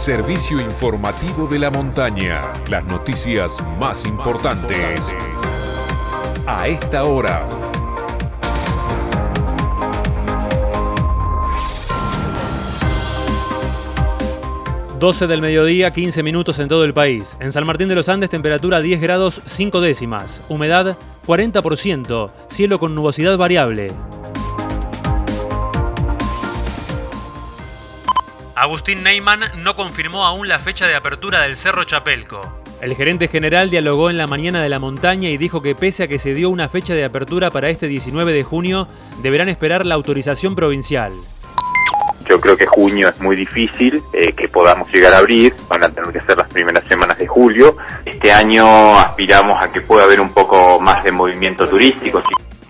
servicio informativo de la montaña. Las noticias más importantes a esta hora. 12 del mediodía, 15 minutos en todo el país. En San Martín de los Andes, temperatura 10 grados 5 décimas. Humedad 40%. Cielo con nubosidad variable. Agustín Neyman no confirmó aún la fecha de apertura del Cerro Chapelco. El gerente general dialogó en la mañana de la montaña y dijo que pese a que se dio una fecha de apertura para este 19 de junio, deberán esperar la autorización provincial. Yo creo que junio es muy difícil eh, que podamos llegar a abrir, van a tener que ser las primeras semanas de julio. Este año aspiramos a que pueda haber un poco más de movimiento turístico.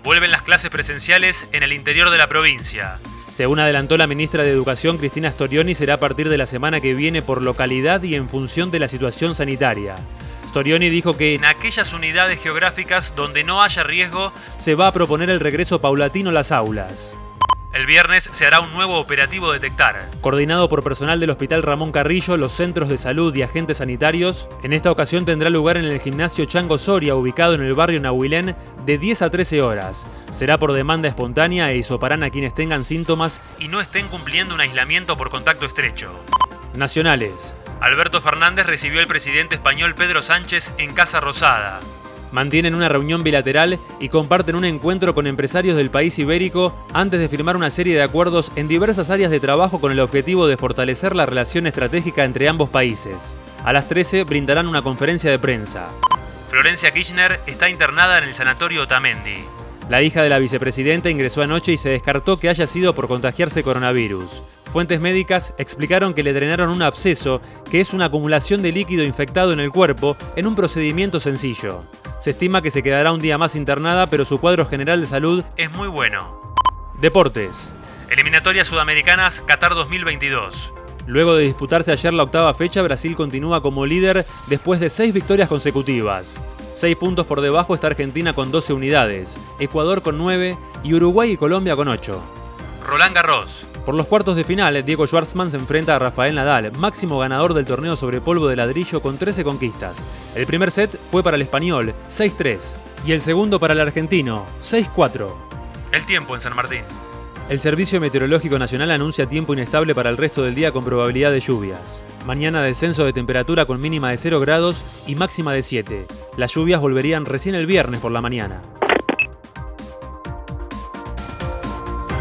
Vuelven las clases presenciales en el interior de la provincia. Según adelantó la ministra de Educación Cristina Storioni, será a partir de la semana que viene por localidad y en función de la situación sanitaria. Storioni dijo que en aquellas unidades geográficas donde no haya riesgo se va a proponer el regreso paulatino a las aulas. El viernes se hará un nuevo operativo Detectar. Coordinado por personal del Hospital Ramón Carrillo, los centros de salud y agentes sanitarios, en esta ocasión tendrá lugar en el gimnasio Chango Soria, ubicado en el barrio Nahuilén, de 10 a 13 horas. Será por demanda espontánea e hisoparán a quienes tengan síntomas y no estén cumpliendo un aislamiento por contacto estrecho. Nacionales. Alberto Fernández recibió al presidente español Pedro Sánchez en Casa Rosada mantienen una reunión bilateral y comparten un encuentro con empresarios del país ibérico antes de firmar una serie de acuerdos en diversas áreas de trabajo con el objetivo de fortalecer la relación estratégica entre ambos países. A las 13 brindarán una conferencia de prensa. Florencia Kirchner está internada en el sanatorio Otamendi. La hija de la vicepresidenta ingresó anoche y se descartó que haya sido por contagiarse coronavirus. Fuentes médicas explicaron que le drenaron un absceso, que es una acumulación de líquido infectado en el cuerpo, en un procedimiento sencillo. Se estima que se quedará un día más internada, pero su cuadro general de salud es muy bueno. Deportes. Eliminatorias Sudamericanas Qatar 2022. Luego de disputarse ayer la octava fecha, Brasil continúa como líder después de seis victorias consecutivas. Seis puntos por debajo está Argentina con 12 unidades, Ecuador con 9 y Uruguay y Colombia con 8. Roland Garros. Por los cuartos de final, Diego Schwartzman se enfrenta a Rafael Nadal, máximo ganador del torneo sobre polvo de ladrillo con 13 conquistas. El primer set fue para el español, 6-3, y el segundo para el argentino, 6-4. El tiempo en San Martín. El Servicio Meteorológico Nacional anuncia tiempo inestable para el resto del día con probabilidad de lluvias. Mañana descenso de temperatura con mínima de 0 grados y máxima de 7. Las lluvias volverían recién el viernes por la mañana.